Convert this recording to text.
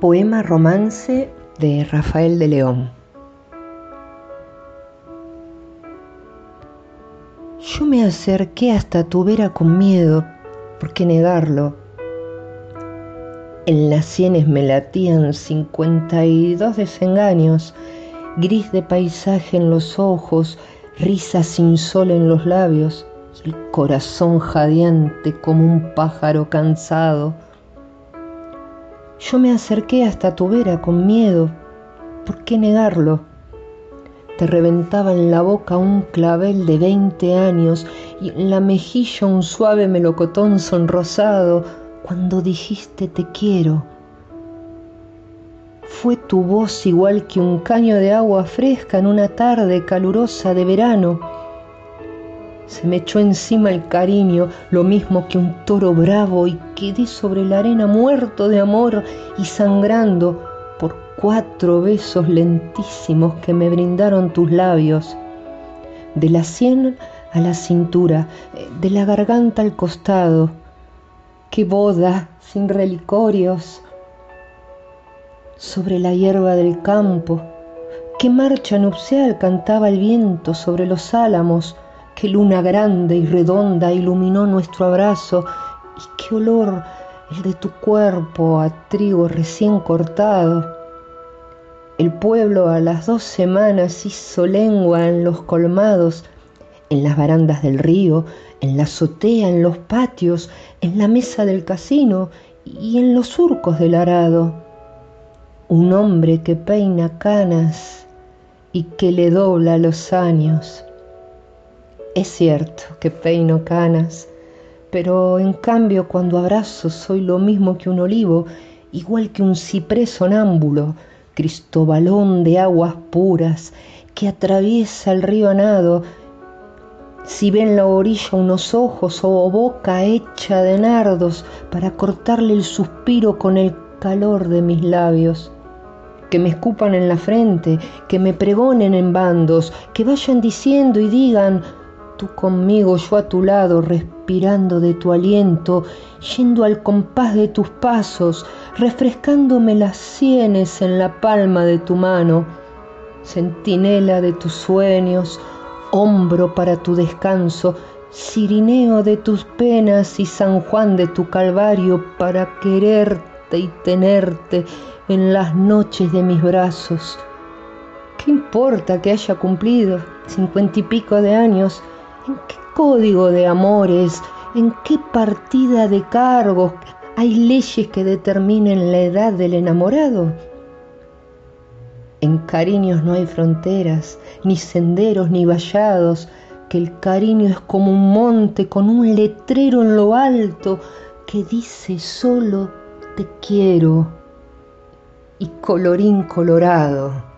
Poema romance de Rafael de León. Yo me acerqué hasta tu vera con miedo, ¿por qué negarlo? En las sienes me latían cincuenta y dos desengaños, gris de paisaje en los ojos, risa sin sol en los labios, el corazón jadeante como un pájaro cansado yo me acerqué hasta tu vera con miedo. ¿Por qué negarlo? Te reventaba en la boca un clavel de veinte años y en la mejilla un suave melocotón sonrosado cuando dijiste te quiero. Fue tu voz igual que un caño de agua fresca en una tarde calurosa de verano se me echó encima el cariño, lo mismo que un toro bravo, y quedé sobre la arena muerto de amor y sangrando por cuatro besos lentísimos que me brindaron tus labios. De la sien a la cintura, de la garganta al costado, qué boda sin relicorios. Sobre la hierba del campo, qué marcha nupcial cantaba el viento sobre los álamos, qué luna grande y redonda iluminó nuestro abrazo y qué olor el de tu cuerpo a trigo recién cortado. El pueblo a las dos semanas hizo lengua en los colmados, en las barandas del río, en la azotea, en los patios, en la mesa del casino y en los surcos del arado. Un hombre que peina canas y que le dobla los años. Es cierto que peino canas, pero en cambio cuando abrazo soy lo mismo que un olivo, igual que un ciprés sonámbulo, cristobalón de aguas puras que atraviesa el río a nado. Si ve en la orilla unos ojos o boca hecha de nardos para cortarle el suspiro con el calor de mis labios que me escupan en la frente, que me pregonen en bandos, que vayan diciendo y digan, tú conmigo, yo a tu lado, respirando de tu aliento, yendo al compás de tus pasos, refrescándome las sienes en la palma de tu mano, centinela de tus sueños, hombro para tu descanso, Cirineo de tus penas y San Juan de tu Calvario para quererte y tenerte en las noches de mis brazos. ¿Qué importa que haya cumplido cincuenta y pico de años? ¿En qué código de amores? ¿En qué partida de cargos hay leyes que determinen la edad del enamorado? En cariños no hay fronteras, ni senderos, ni vallados, que el cariño es como un monte con un letrero en lo alto que dice solo te quiero y colorín colorado